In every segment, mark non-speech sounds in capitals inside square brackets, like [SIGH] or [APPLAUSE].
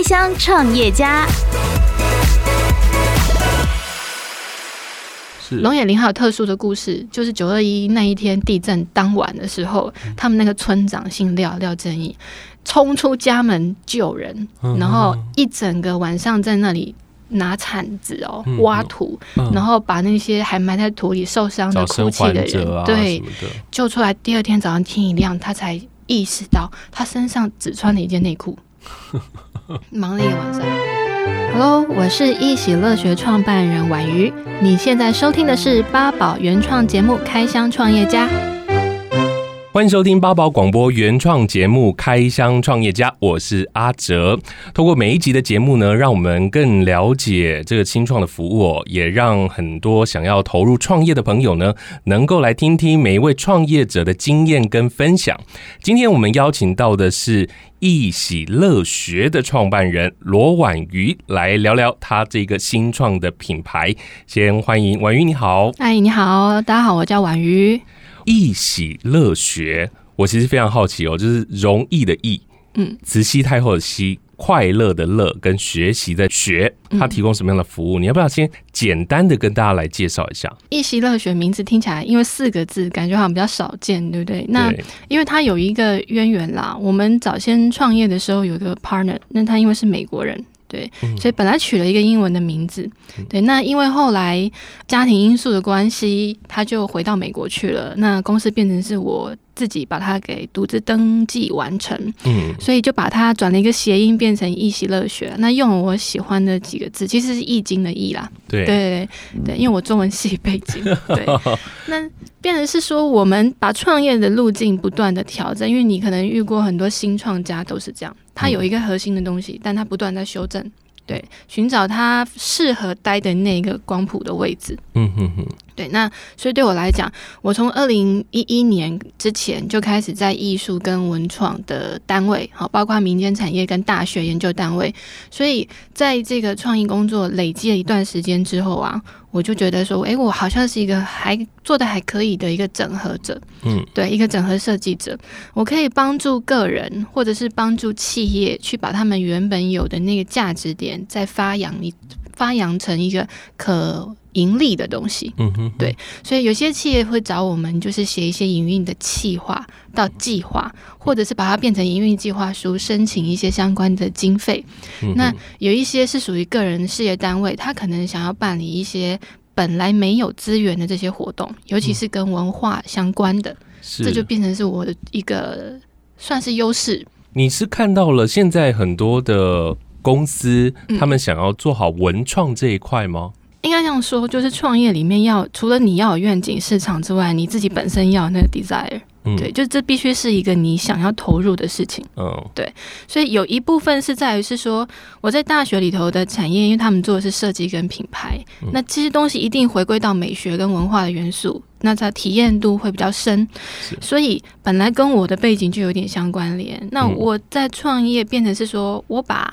开箱创业家。龙眼林还有特殊的故事，就是九二一那一天地震当晚的时候，他们那个村长姓廖，廖正义，冲出家门救人，然后一整个晚上在那里拿铲子哦挖土，然后把那些还埋在土里受伤的哭泣的人，对，救出来。第二天早上天一亮，他才意识到他身上只穿了一件内裤，[LAUGHS] [LAUGHS] 忙了一个晚上。Hello，我是易喜乐学创办人婉瑜。你现在收听的是八宝原创节目《开箱创业家》。欢迎收听八宝广播原创节目《开箱创业家》，我是阿哲。通过每一集的节目呢，让我们更了解这个新创的服务，也让很多想要投入创业的朋友呢，能够来听听每一位创业者的经验跟分享。今天我们邀请到的是。艺喜乐学的创办人罗婉瑜来聊聊他这个新创的品牌。先欢迎婉瑜，你好。哎，你好，大家好，我叫婉瑜。艺喜乐学，我其实非常好奇哦，就是容易的易，嗯，慈禧太后的禧。快乐的乐跟学习的学，它提供什么样的服务？嗯、你要不要先简单的跟大家来介绍一下？一喜乐学名字听起来，因为四个字，感觉好像比较少见，对不对？那因为它有一个渊源啦。我们早先创业的时候有个 partner，那他因为是美国人，对，所以本来取了一个英文的名字，对。那因为后来家庭因素的关系，他就回到美国去了。那公司变成是我。自己把它给独自登记完成，嗯，所以就把它转了一个谐音，变成一喜乐学。那用了我喜欢的几个字，其实是易经的易啦，对对对，因为我中文系背景，对。[LAUGHS] 那变成是说，我们把创业的路径不断的调整，因为你可能遇过很多新创家都是这样，他有一个核心的东西，但他不断在修正。对，寻找他适合待的那个光谱的位置。嗯哼哼。对，那所以对我来讲，我从二零一一年之前就开始在艺术跟文创的单位，好，包括民间产业跟大学研究单位，所以在这个创意工作累积了一段时间之后啊。我就觉得说，哎，我好像是一个还做的还可以的一个整合者，嗯，对，一个整合设计者，我可以帮助个人或者是帮助企业去把他们原本有的那个价值点再发扬一发扬成一个可盈利的东西，嗯哼，对，所以有些企业会找我们，就是写一些营运的企划到计划，或者是把它变成营运计划书，申请一些相关的经费。嗯、那有一些是属于个人事业单位，他可能想要办理一些本来没有资源的这些活动，尤其是跟文化相关的，嗯、这就变成是我的一个算是优势。你是看到了现在很多的公司，他们想要做好文创这一块吗？应该这样说，就是创业里面要除了你要有愿景市场之外，你自己本身要有那个 desire，嗯，对，就这必须是一个你想要投入的事情，嗯，对，所以有一部分是在于是说我在大学里头的产业，因为他们做的是设计跟品牌，嗯，那这些东西一定回归到美学跟文化的元素，那它体验度会比较深，所以本来跟我的背景就有点相关联。那我在创业变成是说我把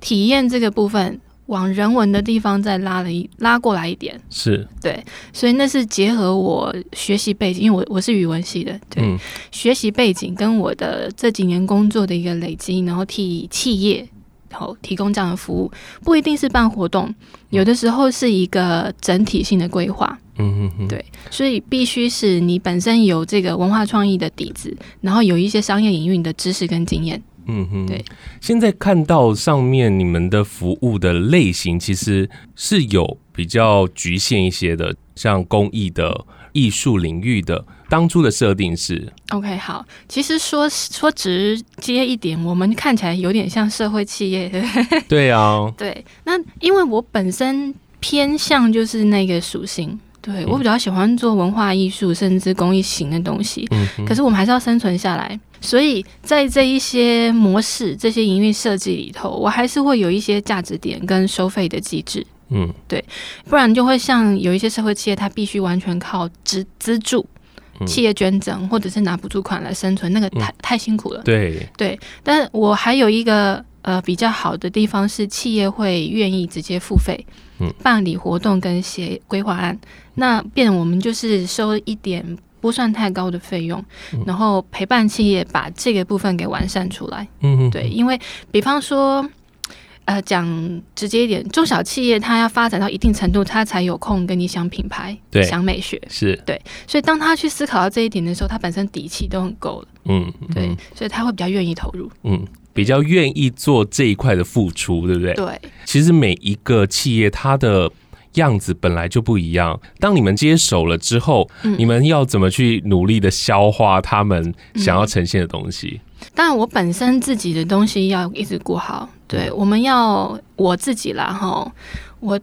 体验这个部分。往人文的地方再拉了一拉过来一点，是。对，所以那是结合我学习背景，因为我我是语文系的，对，嗯、学习背景跟我的这几年工作的一个累积，然后替企业然后提供这样的服务，不一定是办活动，有的时候是一个整体性的规划，嗯嗯对，所以必须是你本身有这个文化创意的底子，然后有一些商业营运的知识跟经验。嗯哼，对。现在看到上面你们的服务的类型，其实是有比较局限一些的，像公益的、艺术领域的。当初的设定是 OK，好。其实说说直接一点，我们看起来有点像社会企业，对不对？对啊，对。那因为我本身偏向就是那个属性。对，我比较喜欢做文化艺术，甚至公益型的东西。嗯，可是我们还是要生存下来，所以在这一些模式、这些营运设计里头，我还是会有一些价值点跟收费的机制。嗯，对，不然就会像有一些社会企业，它必须完全靠资资助、企业捐赠或者是拿补助款来生存，那个太太辛苦了。对对，但我还有一个。呃，比较好的地方是企业会愿意直接付费，嗯，办理活动跟写规划案，那变我们就是收一点不算太高的费用，嗯，然后陪伴企业把这个部分给完善出来。嗯嗯，对，因为比方说呃，讲直接一点，中小企业它要发展到一定程度，它才有空跟你想品牌、对想美学，是对。所以当他去思考到这一点的时候，他本身底气都很够了。嗯，对，嗯、所以他会比较愿意投入。嗯，比较愿意做这一块的付出，对不对？对。其实每一个企业它的样子本来就不一样。当你们接手了之后，嗯、你们要怎么去努力的消化他们想要呈现的东西？嗯、当然，我本身自己的东西要一直顾好。对，我们要我自己啦，哈，我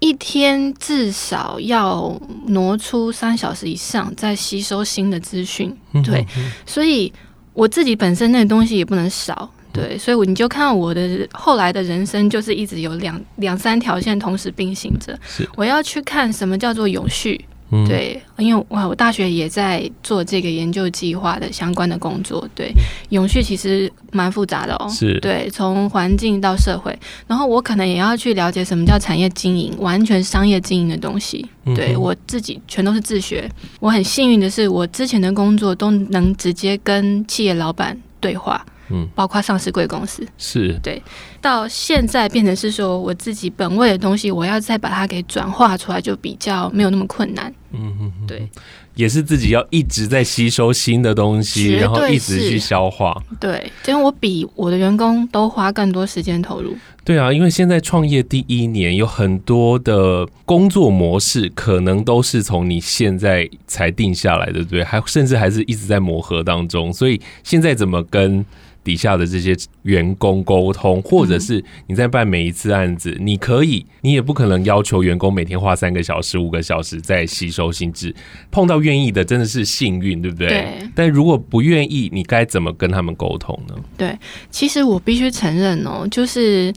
一天至少要挪出三小时以上在吸收新的资讯，对，所以我自己本身那个东西也不能少，对，所以我你就看我的后来的人生，就是一直有两两三条线同时并行着，是，我要去看什么叫做永续。对，因为哇，我大学也在做这个研究计划的相关的工作。对，永续其实蛮复杂的哦。是，对，从环境到社会，然后我可能也要去了解什么叫产业经营，完全商业经营的东西。对，我自己全都是自学。我很幸运的是，我之前的工作都能直接跟企业老板对话。嗯，包括上市贵公司。是。对，到现在变成是说我自己本位的东西，我要再把它给转化出来，就比较没有那么困难。嗯嗯，对，也是自己要一直在吸收新的东西，然后一直去消化。对，因为我比我的员工都花更多时间投入。对啊，因为现在创业第一年有很多的工作模式，可能都是从你现在才定下来的，对不对？还甚至还是一直在磨合当中，所以现在怎么跟底下的这些员工沟通，或者是你在办每一次案子，你可以，你也不可能要求员工每天花三个小时、五个小时在吸收新知。碰到愿意的，真的是幸运，对不对？对。但如果不愿意，你该怎么跟他们沟通呢？对，其实我必须承认哦，就是，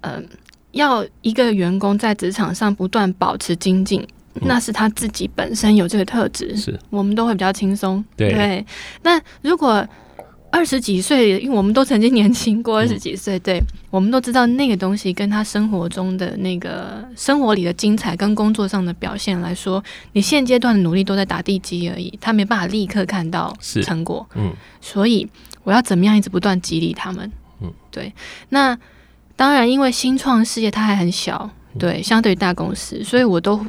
呃，要一个员工在职场上不断保持精进，那是他自己本身有这个特质，是我们都会比较轻松。对。对。那如果二十几岁，因为我们都曾经年轻过二十几岁，对，我们都知道那个东西跟他生活中的那个生活里的精彩跟工作上的表现来说，你现阶段的努力都在打地基而已，他没办法立刻看到成果。嗯，所以我要怎么样一直不断激励他们？嗯，对。那当然，因为新创事业它还很小，对，相对于大公司，所以我都。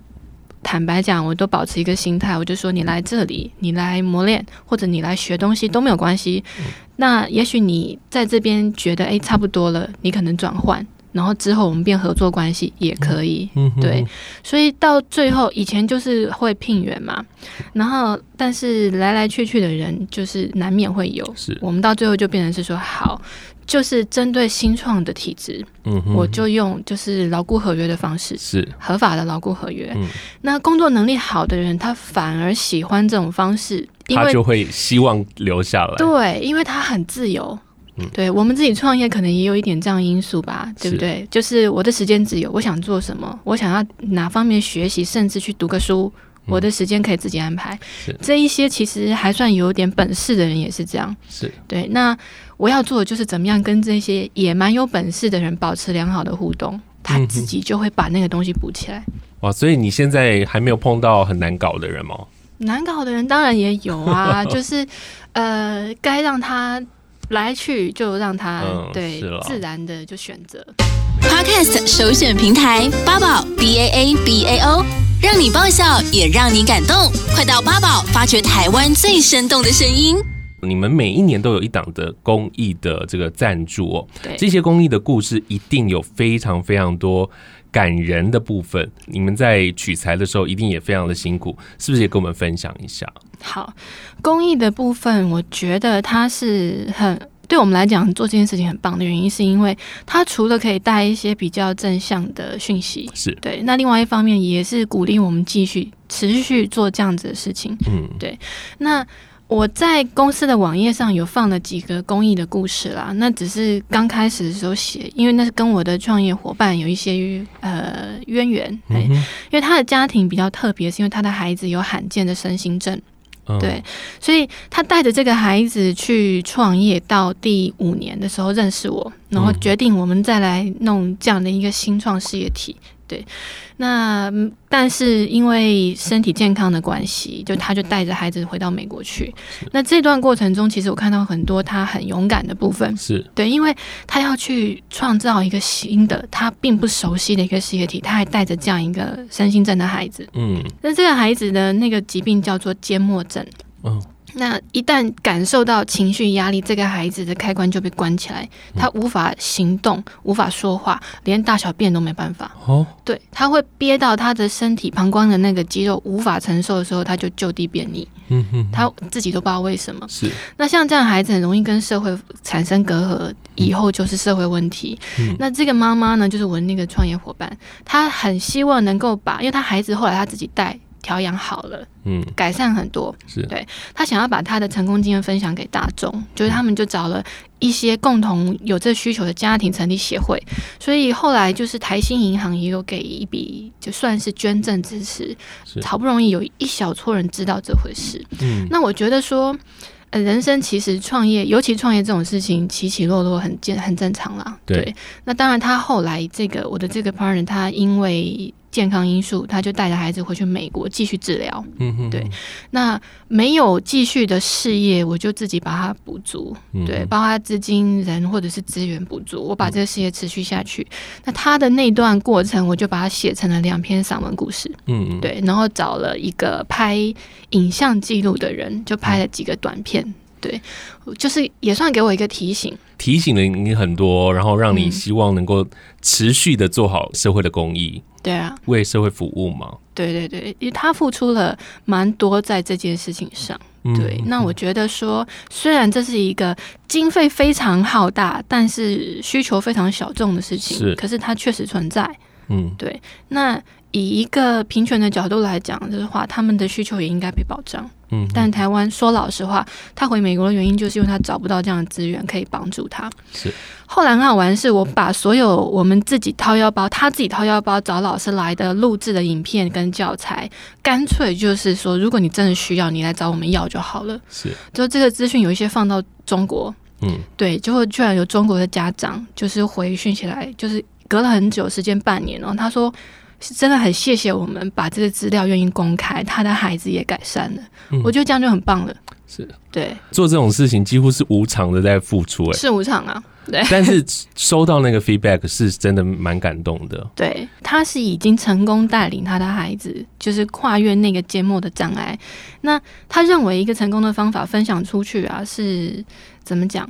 坦白讲，我都保持一个心态，我就说你来这里，你来磨练，或者你来学东西都没有关系。嗯、那也许你在这边觉得诶差不多了，你可能转换，然后之后我们变合作关系也可以。嗯、对，所以到最后以前就是会聘员嘛，然后但是来来去去的人就是难免会有，是我们到最后就变成是说好。就是针对新创的体制，嗯，我就用就是牢固合约的方式，是合法的牢固合约。嗯，那工作能力好的人，他反而喜欢这种方式，因为他就会希望留下来。对，因为他很自由。嗯，对我们自己创业，可能也有一点这样因素吧，对不对？是就是我的时间自由，我想做什么，我想要哪方面学习，甚至去读个书。我的时间可以自己安排，是这一些其实还算有点本事的人也是这样，是对。那我要做的就是怎么样跟这些也蛮有本事的人保持良好的互动，他自己就会把那个东西补起来。哇，所以你现在还没有碰到很难搞的人吗？难搞的人当然也有啊，[LAUGHS] 就是呃，该让他来去就让他、嗯、对自然的就选择。Podcast 首选平台八宝 B A A B A O。让你爆笑，也让你感动。快到八宝发掘台湾最生动的声音。你们每一年都有一档的公益的这个赞助哦，对，这些公益的故事一定有非常非常多感人的部分。你们在取材的时候一定也非常的辛苦，是不是也跟我们分享一下？好，公益的部分，我觉得它是很。对我们来讲，做这件事情很棒的原因，是因为它除了可以带一些比较正向的讯息，是对。那另外一方面，也是鼓励我们继续持续做这样子的事情。嗯，对。那我在公司的网页上有放了几个公益的故事啦。那只是刚开始的时候写，因为那是跟我的创业伙伴有一些呃渊源。对，嗯。因为他的家庭比较特别，是因为他的孩子有罕见的身心症。对，所以他带着这个孩子去创业，到第五年的时候认识我，然后决定我们再来弄这样的一个新创事业体，对，那但是因为身体健康的关系，就他就带着孩子回到美国去。那这段过程中，其实我看到很多他很勇敢的部分。是对，因为他要去创造一个新的他并不熟悉的一个事业体，他还带着这样一个身心症的孩子。嗯，那这个孩子的那个疾病叫做缄默症。嗯。那一旦感受到情绪压力，这个孩子的开关就被关起来，他无法行动，无法说话，连大小便都没办法。哦，对，他会憋到他的身体膀胱的那个肌肉无法承受的时候，他就就地便溺。嗯哼，他自己都不知道为什么。是。那像这样孩子很容易跟社会产生隔阂，以后就是社会问题。嗯。那这个妈妈呢，就是我的那个创业伙伴，她很希望能够把，因为她孩子后来她自己带。调养好了，嗯，改善很多，是。对，他想要把他的成功经验分享给大众，就是他们就找了一些共同有这需求的家庭成立协会，所以后来就是台新银行也有给一笔，就算是捐赠支持，好不容易有一小撮人知道这回事，嗯，那我觉得说，呃，人生其实创业，尤其创业这种事情起起落落很正很正常啦，对，对，那当然他后来这个我的这个 partner 他因为。健康因素，他就带着孩子回去美国继续治疗。嗯哼，对。那没有继续的事业，我就自己把它补足。嗯、对，包括资金、人或者是资源补足，我把这个事业持续下去。嗯、那他的那段过程，我就把它写成了两篇散文故事。嗯对，然后找了一个拍影像记录的人，就拍了几个短片。嗯、对，就是也算给我一个提醒。提醒了你很多，然后让你希望能够持续的做好社会的公益。对啊，为社会服务嘛。对对对，因为他付出了蛮多在这件事情上。对，嗯、那我觉得说，虽然这是一个经费非常浩大，但是需求非常小众的事情，是，可是它确实存在。嗯，对。那以一个平权的角度来讲，就是话，他们的需求也应该被保障。嗯，但台湾说老实话，他回美国的原因就是因为他找不到这样的资源可以帮助他。是。后来很好玩，是我把所有我们自己掏腰包，他自己掏腰包找老师来的录制的影片跟教材，干脆就是说，如果你真的需要，你来找我们要就好了。是。就这个资讯有一些放到中国，嗯，对，就会居然有中国的家长就是回讯起来，就是隔了很久时间，半年哦，他说。是真的很谢谢我们把这个资料愿意公开，他的孩子也改善了，嗯、我觉得这样就很棒了。是对做这种事情几乎是无偿的在付出，哎，是无偿啊。对，但是收到那个 feedback 是真的蛮感动的。对，他是已经成功带领他的孩子，就是跨越那个缄默的障碍。那他认为一个成功的方法分享出去啊，是怎么讲？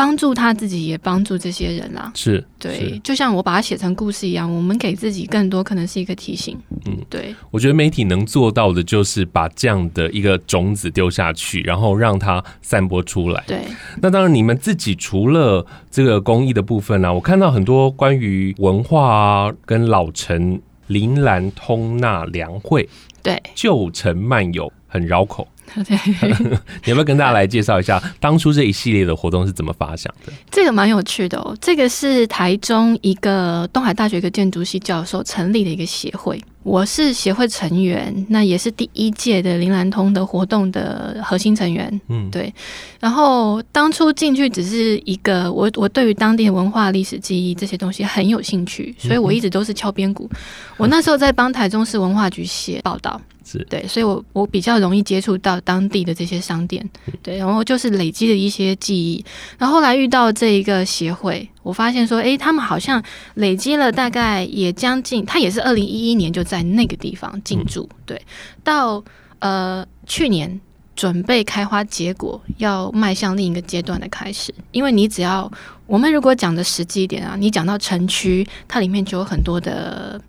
帮助他自己，也帮助这些人啦。是，对，就像我把它写成故事一样，我们给自己更多，可能是一个提醒。嗯，对。我觉得媒体能做到的，就是把这样的一个种子丢下去，然后让它散播出来。对。那当然，你们自己除了这个公益的部分呢、啊，我看到很多关于文化啊，跟老城林兰通纳良会，对，旧城漫游，很绕口。对，[LAUGHS] 你要不要跟大家来介绍一下当初这一系列的活动是怎么发想的？这个蛮有趣的哦。这个是台中一个东海大学一个建筑系教授成立的一个协会。我是协会成员，那也是第一届的林兰通的活动的核心成员。嗯，对。然后当初进去只是一个，我我对于当地的文化、历史记忆这些东西很有兴趣，所以我一直都是敲边鼓。我那时候在帮台中市文化局写报道。是对，所以我我比较容易接触到当地的这些商店，对，然后就是累积了一些记忆，然后后来遇到这一个协会，我发现说，哎，他们好像累积了大概也将近，他也是二零一一年就在那个地方进驻，对，到呃去年准备开花结果，要迈向另一个阶段的开始，因为你只要我们如果讲的实际一点啊，你讲到城区，它里面就有很多的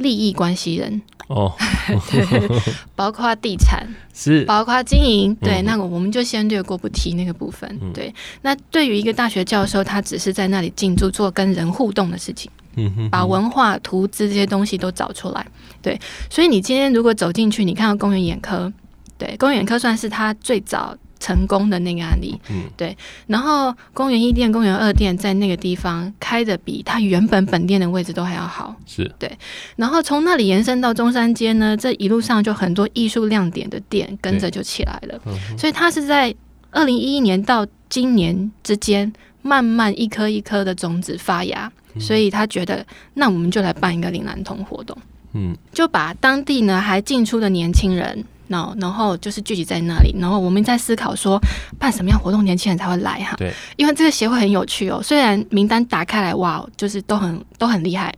利益关系人。哦，[LAUGHS] 对，包括地产 [LAUGHS] 是，包括经营，对，那个我们就先略过不提那个部分。嗯、对，那对于一个大学教授，他只是在那里进驻做跟人互动的事情，嗯哼，把文化、图资这些东西都找出来。对，所以你今天如果走进去，你看到公园眼科，对，公园眼科算是他最早。成功的那个案例，嗯，对。然后公园一店、公园二店在那个地方开的比它原本本店的位置都还要好，是。对。然后从那里延伸到中山街呢，这一路上就很多艺术亮点的店跟着就起来了，嗯、所以他是在二零一一年到今年之间，慢慢一颗一颗的种子发芽，所以他觉得那我们就来办一个岭南通活动，嗯，就把当地呢还进出的年轻人，然后然后就是聚集在那里，然后我们在思考说办什么样活动年轻人才会来哈，对，因为这个协会很有趣哦，虽然名单打开来哇，就是都很都很厉害。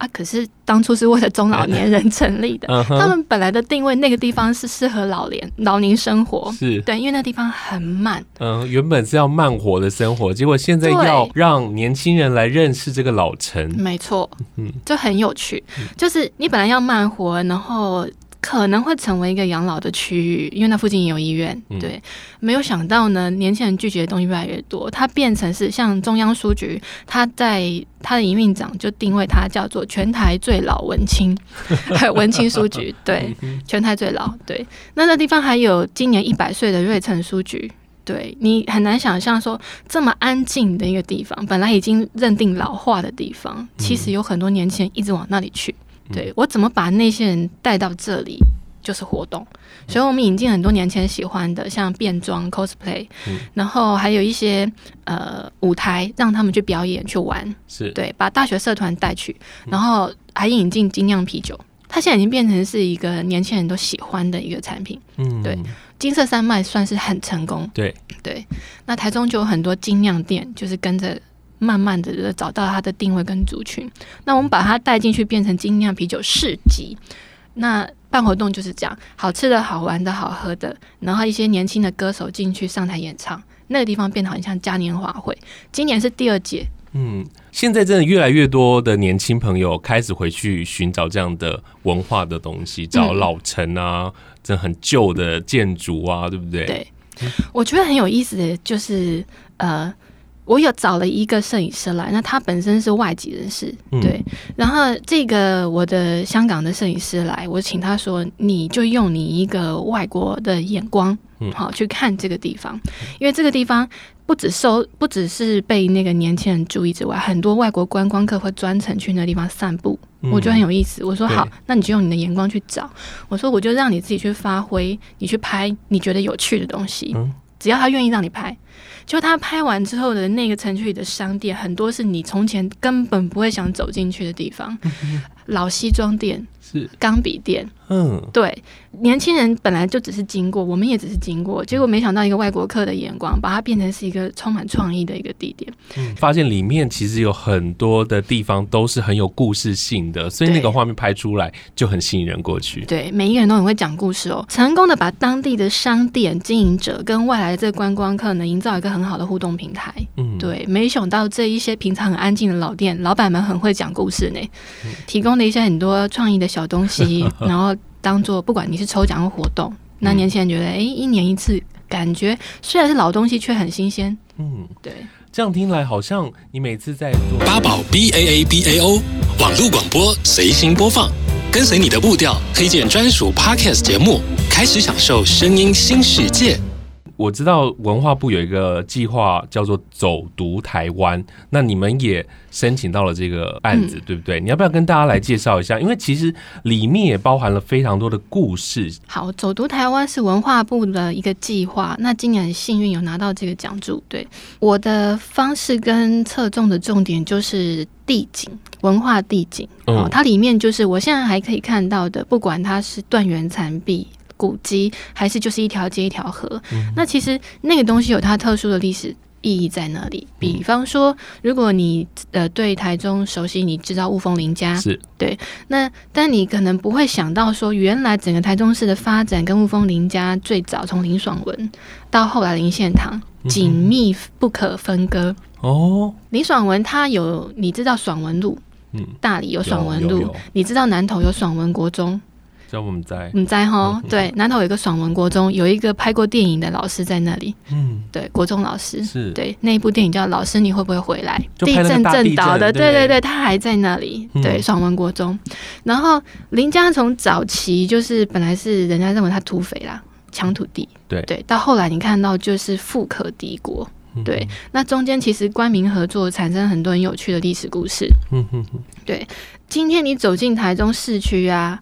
啊！可是当初是为了中老年人 [LAUGHS] 成立的，他们本来的定位那个地方是适合老年老年生活，是对，因为那地方很慢。嗯，原本是要慢活的生活，结果现在要让年轻人来认识这个老城，没错，嗯，就很有趣。就是你本来要慢活，然后。可能会成为一个养老的区域，因为那附近也有医院。对，嗯、没有想到呢，年轻人拒绝的东西越来越多，它变成是像中央书局，它在它的营运长就定位它叫做全台最老文青，[LAUGHS] 文青书局，对，全台最老。对，那那地方还有今年一百岁的瑞城书局，对，你很难想象说这么安静的一个地方，本来已经认定老化的地方，其实有很多年轻人一直往那里去。对，我怎么把那些人带到这里，就是活动。所以我们引进很多年轻人喜欢的，像变装 cosplay，嗯，然后还有一些呃舞台，让他们去表演去玩。是对，把大学社团带去，然后还引进精酿啤酒。它现在已经变成是一个年轻人都喜欢的一个产品。嗯，对，金色山脉算是很成功。对对，那台中就有很多精酿店，就是跟着。慢慢的找到它的定位跟族群，那我们把它带进去，变成精酿啤酒市集。那办活动就是这样，好吃的好玩的好喝的，然后一些年轻的歌手进去上台演唱，那个地方变得很像嘉年华会。今年是第二届。嗯，现在真的越来越多的年轻朋友开始回去寻找这样的文化的东西，找老城啊，这、嗯、很旧的建筑啊，对不对？对，我觉得很有意思的就是呃。我有找了一个摄影师来，那他本身是外籍人士，嗯、对。然后这个我的香港的摄影师来，我请他说，你就用你一个外国的眼光，嗯，好去看这个地方，因为这个地方不只收，不只是被那个年轻人注意之外，很多外国观光客会专程去那地方散步，嗯、我觉得很有意思。我说好，那你就用你的眼光去找。我说我就让你自己去发挥，你去拍你觉得有趣的东西，嗯、只要他愿意让你拍。就他拍完之后的那个城区里的商店，很多是你从前根本不会想走进去的地方，老西装店。是钢笔店，嗯，对，年轻人本来就只是经过，我们也只是经过，结果没想到一个外国客的眼光，把它变成是一个充满创意的一个地点。嗯，发现里面其实有很多的地方都是很有故事性的，所以那个画面拍出来就很吸引人过去。对，每一个人都很会讲故事哦，成功的把当地的商店经营者跟外来的这个观光客呢，营造一个很好的互动平台。嗯，对，没想到这一些平常很安静的老店，老板们很会讲故事呢，提供了一些很多创意的小。东西，[LAUGHS] 然后当做不管你是抽奖或活动，那年轻人觉得，哎，一年一次，感觉虽然是老东西，却很新鲜。嗯，对，这样听来好像你每次在做八宝 B A A B A O 网络广播随心播放，跟随你的步调，推荐专属 Podcast 节目，开始享受声音新世界。我知道文化部有一个计划叫做“走读台湾”，那你们也申请到了这个案子，嗯、对不对？你要不要跟大家来介绍一下？因为其实里面也包含了非常多的故事。好，“走读台湾”是文化部的一个计划，那今年很幸运有拿到这个奖助。对，我的方式跟侧重的重点就是地景文化地景，哦，它里面就是我现在还可以看到的，不管它是断垣残壁。古迹还是就是一条街一条河，嗯、那其实那个东西有它特殊的历史意义在哪里。比方说，如果你呃对台中熟悉，你知道雾峰林家是对，那但你可能不会想到说，原来整个台中市的发展跟雾峰林家最早从林爽文到后来林献堂紧密不可分割哦。林爽文他有你知道爽文路，嗯，大理有爽文路，你知道南投有爽文国中。叫我们在，你在哈？对，南投有一个爽文国中，有一个拍过电影的老师在那里。嗯，对，国中老师是对那一部电影叫《老师你会不会回来》，地震震倒的，对对对，他还在那里。对，爽文国中。然后林家从早期就是本来是人家认为他土匪啦，抢土地。对对，到后来你看到就是富可敌国。对，那中间其实官民合作产生很多很有趣的历史故事。嗯哼哼，对，今天你走进台中市区啊。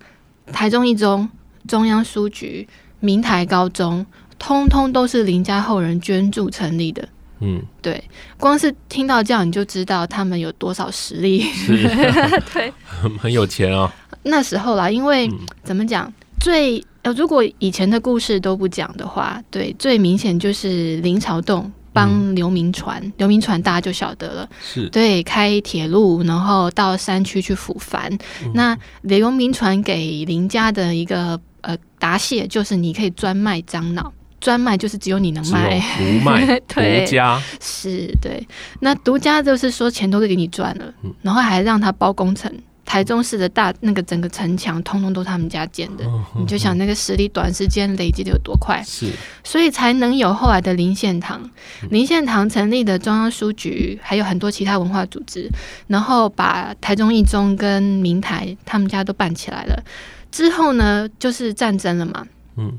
台中一中、中央书局、明台高中，通通都是林家后人捐助成立的。嗯，对，光是听到这样你就知道他们有多少实力，是。[LAUGHS] 对，[LAUGHS] 很有钱哦。那时候啦，因为、嗯、怎么讲，最呃，如果以前的故事都不讲的话，对，最明显就是林朝栋帮刘铭传，刘铭传大家就晓得了，是。对，开铁路，然后到山区去抚番。嗯、那刘铭传给林家的一个呃答谢，就是你可以专卖樟脑。专卖就是只有你能卖，独卖，[LAUGHS] 独家。是对。那独家就是说钱都是给你赚了，嗯、然后还让他包工程，台中市的大那个整个城墙，通通都他们家建的。嗯、你就想那个实力短时间累积的有多快，是，所以才能有后来的林献堂。嗯、林献堂成立的中央书局，还有很多其他文化组织，然后把台中一中跟明台他们家都办起来了。之后呢，就是战争了嘛，嗯。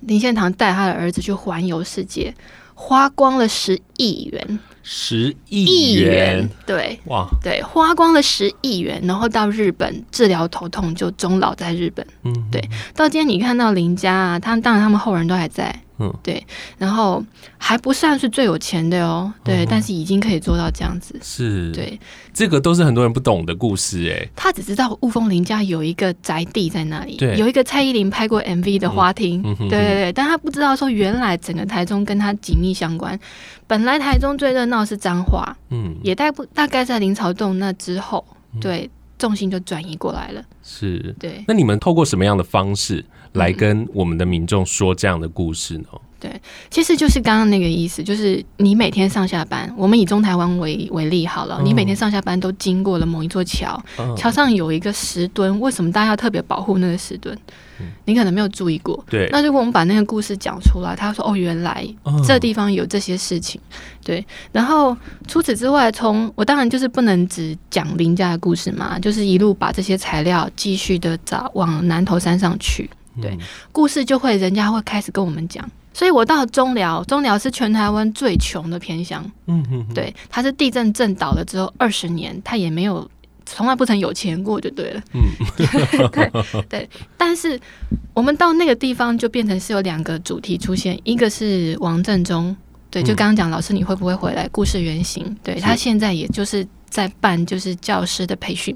林献堂带他的儿子去环游世界，花光了十亿元，十亿元，对，哇，对，花光了十亿元，然后到日本治疗头痛，就终老在日本。嗯，对，到今天你看到林家啊，他们当然他们后人都还在。嗯，对，然后还不算是最有钱的哦，对，嗯、但是已经可以做到这样子，是，对，这个都是很多人不懂的故事哎。他只知道雾峰林家有一个宅地在那里，对，有一个蔡依林拍过 MV 的花厅，嗯、对对对，但他不知道说原来整个台中跟他紧密相关。本来台中最热闹是彰化，嗯，也大不大概在林朝栋那之后，对，重心就转移过来了，是，对。那你们透过什么样的方式？来跟我们的民众说这样的故事呢？对，其实就是刚刚那个意思，就是你每天上下班，我们以中台湾为为例好了，你每天上下班都经过了某一座桥，桥上有一个石墩，为什么大家要特别保护那个石墩？你可能没有注意过。对，那如果我们把那个故事讲出来，他说哦，原来这地方有这些事情。对，然后除此之外，从我当然就是不能只讲林家的故事嘛，就是一路把这些材料继续的找往南头山上去。对，故事就会人家会开始跟我们讲，所以我到中寮，中寮是全台湾最穷的偏乡。嗯哼，对，它是地震震倒了之后二十年，它也没有从来不曾有钱过，就对了。嗯，[LAUGHS] 对对，但是我们到那个地方就变成是有两个主题出现，一个是王振中，对，就刚刚讲老师你会不会回来？故事原型，对，他现在也就是在办就是教师的培训，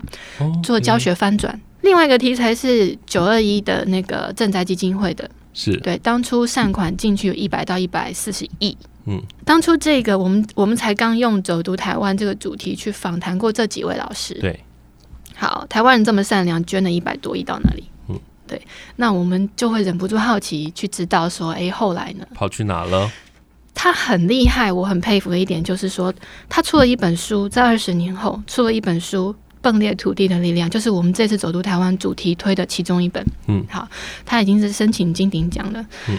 做教学翻转。另外一个题材是九二一的那个赈灾基金会的，是对，当初善款进去有一百到一百四十亿，嗯，当初这个我们我们才刚用走读台湾这个主题去访谈过这几位老师，对，好，台湾人这么善良，捐了一百多亿到哪里？嗯，对，那我们就会忍不住好奇去知道说，哎，后来呢？跑去哪了？他很厉害，我很佩服的一点就是说，他出了一本书，在二十年后出了一本书。迸裂土地的力量，就是我们这次走读台湾主题推的其中一本。嗯，好，他已经是申请金鼎奖了。嗯，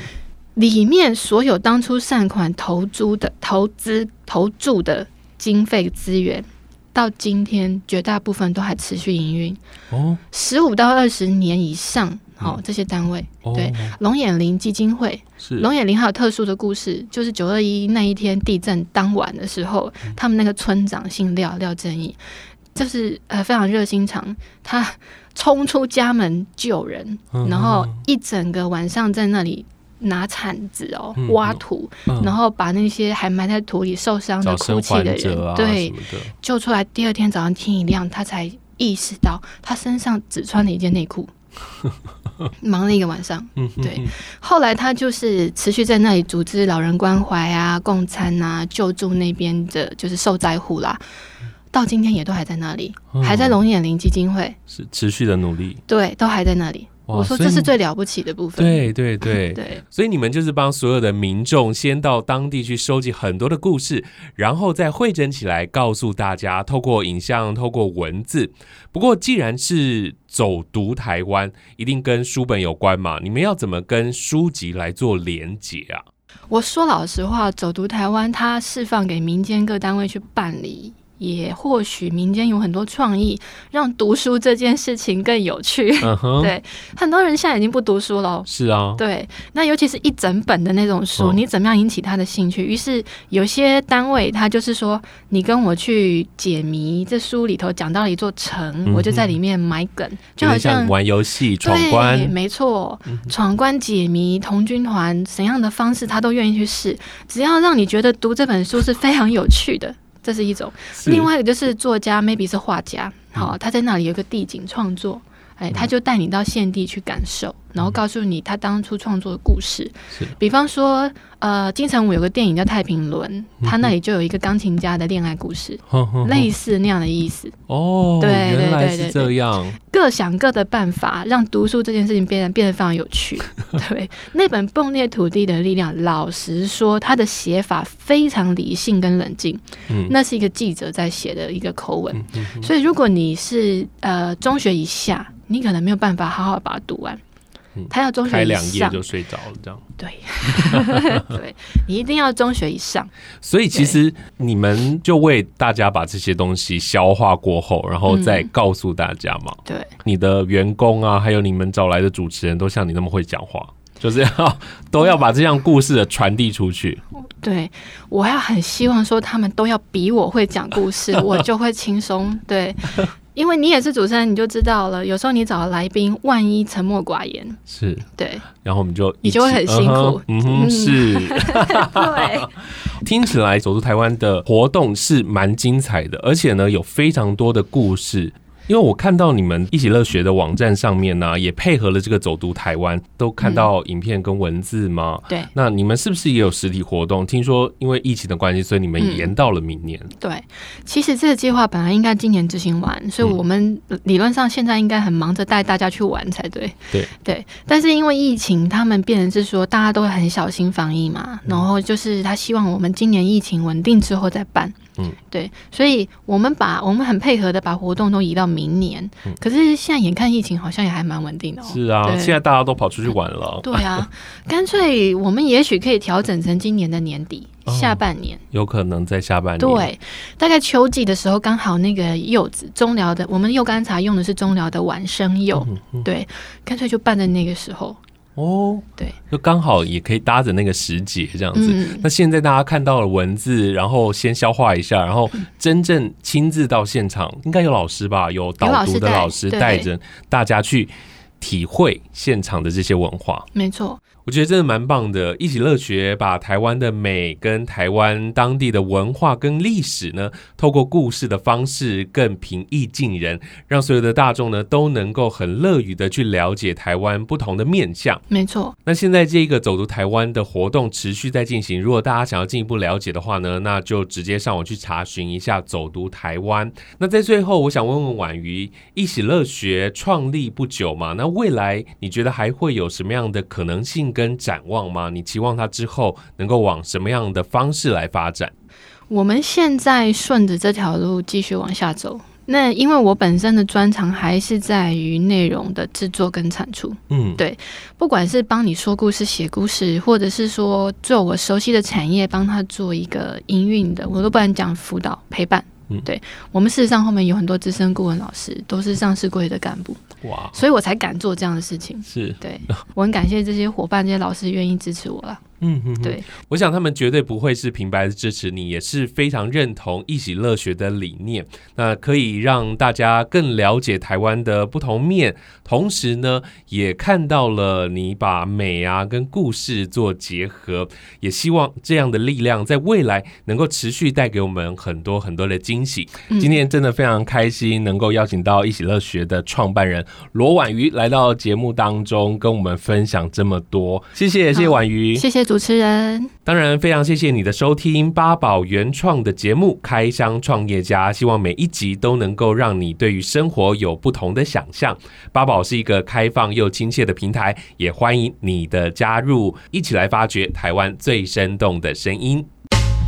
里面所有当初善款投资的投资投注的经费资源，到今天绝大部分都还持续营运。哦，十五到二十年以上，好、哦，这些单位、嗯、对龙眼林基金会是龙眼林，还有特殊的故事，就是九二一那一天地震当晚的时候，嗯、他们那个村长姓廖，廖正义。就是呃非常热心肠，他冲出家门救人，嗯、然后一整个晚上在那里拿铲子哦、嗯、挖土，嗯、然后把那些还埋在土里受伤的哭泣的人，啊、对，救出来。第二天早上天一亮，他才意识到他身上只穿了一件内裤，[LAUGHS] 忙了一个晚上。对，后来他就是持续在那里组织老人关怀啊、共餐啊、救助那边的，就是受灾户啦。到今天也都还在那里，嗯、还在龙眼林基金会是持续的努力，对，都还在那里。我说这是最了不起的部分，对对对 [LAUGHS] 对。所以你们就是帮所有的民众先到当地去收集很多的故事，然后再汇整起来告诉大家，透过影像，透过文字。不过既然是走读台湾，一定跟书本有关嘛？你们要怎么跟书籍来做连结啊？我说老实话，走读台湾，它释放给民间各单位去办理。也或许民间有很多创意，让读书这件事情更有趣。Uh [LAUGHS] -huh. 对，很多人现在已经不读书了。是啊，对，那尤其是一整本的那种书，uh 你怎么样引起他的兴趣？于是有些单位他就是说，你跟我去解谜，这书里头讲到了一座城，uh. 我就在里面埋梗，就好像，像玩游戏闯关。对，没错，闯关解谜，童军团怎样的方式他都愿意去试，只要让你觉得读这本书是非常有趣的。这是一种，另外一个就是作家，maybe 是画家，好，他在那里有个地景创作，哎，他就带你到现地去感受。然后告诉你他当初创作的故事，是比方说，呃，金城武有个电影叫《太平轮》，他那里就有一个钢琴家的恋爱故事，类似那样的意思。哦，对对对对，这样。各想各的办法，让读书这件事情变得变得非常有趣。[LAUGHS] 对，那本《崩裂土地的力量》，老实说，他的写法非常理性跟冷静。嗯，那是一个记者在写的一个口吻。嗯、所以，如果你是呃中学以下，你可能没有办法好好把它读完。他要中学以上，开两页就睡着了，这样。对，[LAUGHS] 对，你一定要中学以上。所以其实你们就为大家把这些东西消化过后，然后再告诉大家嘛。对，你的员工啊，还有你们找来的主持人都像你那么会讲话，[LAUGHS] 就是要都要把这样故事的传递出去。对，我要很希望说他们都要比我会讲故事，[LAUGHS] 我就会轻松。对。因为你也是主持人，你就知道了。有时候你找的来宾，万一沉默寡言，是对，然后我们就你就会很辛苦。嗯哼，嗯是。[LAUGHS] 对，[LAUGHS] 听起来走出台湾的活动是蛮精彩的，而且呢，有非常多的故事。因为我看到你们一起乐学的网站上面呢、啊，也配合了这个走读台湾，都看到影片跟文字吗？对。那你们是不是也有实体活动？听说因为疫情的关系，所以你们延到了明年。对，其实这个计划本来应该今年执行完，所以我们理论上现在应该很忙着带大家去玩才对。对对。但是因为疫情，他们变成是说大家都会很小心防疫嘛，然后就是他希望我们今年疫情稳定之后再办。嗯，对，所以我们把我们很配合的把活动都移到明年。嗯，可是现在眼看疫情好像也还蛮稳定的哦。是啊，现在大家都跑出去玩了。对啊，[LAUGHS] 干脆我们也许可以调整成今年的年底，哦，下半年，有可能在下半年。对，大概秋季的时候，刚好那个柚子中疗的，我们柚干茶用的是中疗的晚生柚，嗯嗯，对，干脆就办在那个时候。哦，对，就刚好也可以搭着那个时节这样子，嗯。那现在大家看到了文字，然后先消化一下，然后真正亲自到现场，应该有老师吧？有导读的老师带着大家去体会现场的这些文化。没错。我觉得真的蛮棒的，一起乐学把台湾的美跟台湾当地的文化跟历史呢，透过故事的方式更平易近人，让所有的大众呢都能够很乐于的去了解台湾不同的面相。没错。那现在这个走读台湾的活动持续在进行，如果大家想要进一步了解的话呢，那就直接上网去查询一下走读台湾。那在最后，我想问问婉瑜，一起乐学创立不久嘛，那未来你觉得还会有什么样的可能性跟展望吗？你期望他之后能够往什么样的方式来发展？我们现在顺着这条路继续往下走。那因为我本身的专长还是在于内容的制作跟产出。嗯，对，不管是帮你说故事、写故事，或者是说做我熟悉的产业，帮他做一个营运的，我都不敢讲辅导陪伴。嗯，对，我们事实上后面有很多资深顾问老师，都是上市柜的干部。哇，所以我才敢做这样的事情。是，对，我很感谢这些伙伴、这些老师愿意支持我了。嗯嗯，对，我想他们绝对不会是平白的支持你，也是非常认同一起乐学的理念。那可以让大家更了解台湾的不同面，同时呢，也看到了你把美啊跟故事做结合，也希望这样的力量在未来能够持续带给我们很多很多的惊喜。嗯。今天真的非常开心，能够邀请到一起乐学的创办人罗婉瑜来到节目当中，跟我们分享这么多。谢谢，谢谢婉瑜，谢谢。主持人，当然非常谢谢你的收听八宝原创的节目《开箱创业家》，希望每一集都能够让你对于生活有不同的想象。八宝是一个开放又亲切的平台，也欢迎你的加入，一起来发掘台湾最生动的声音。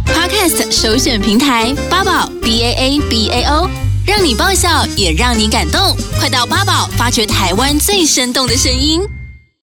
Podcast 首选平台八宝 B A A B A O，让你爆笑也让你感动，快到八宝发掘台湾最生动的声音。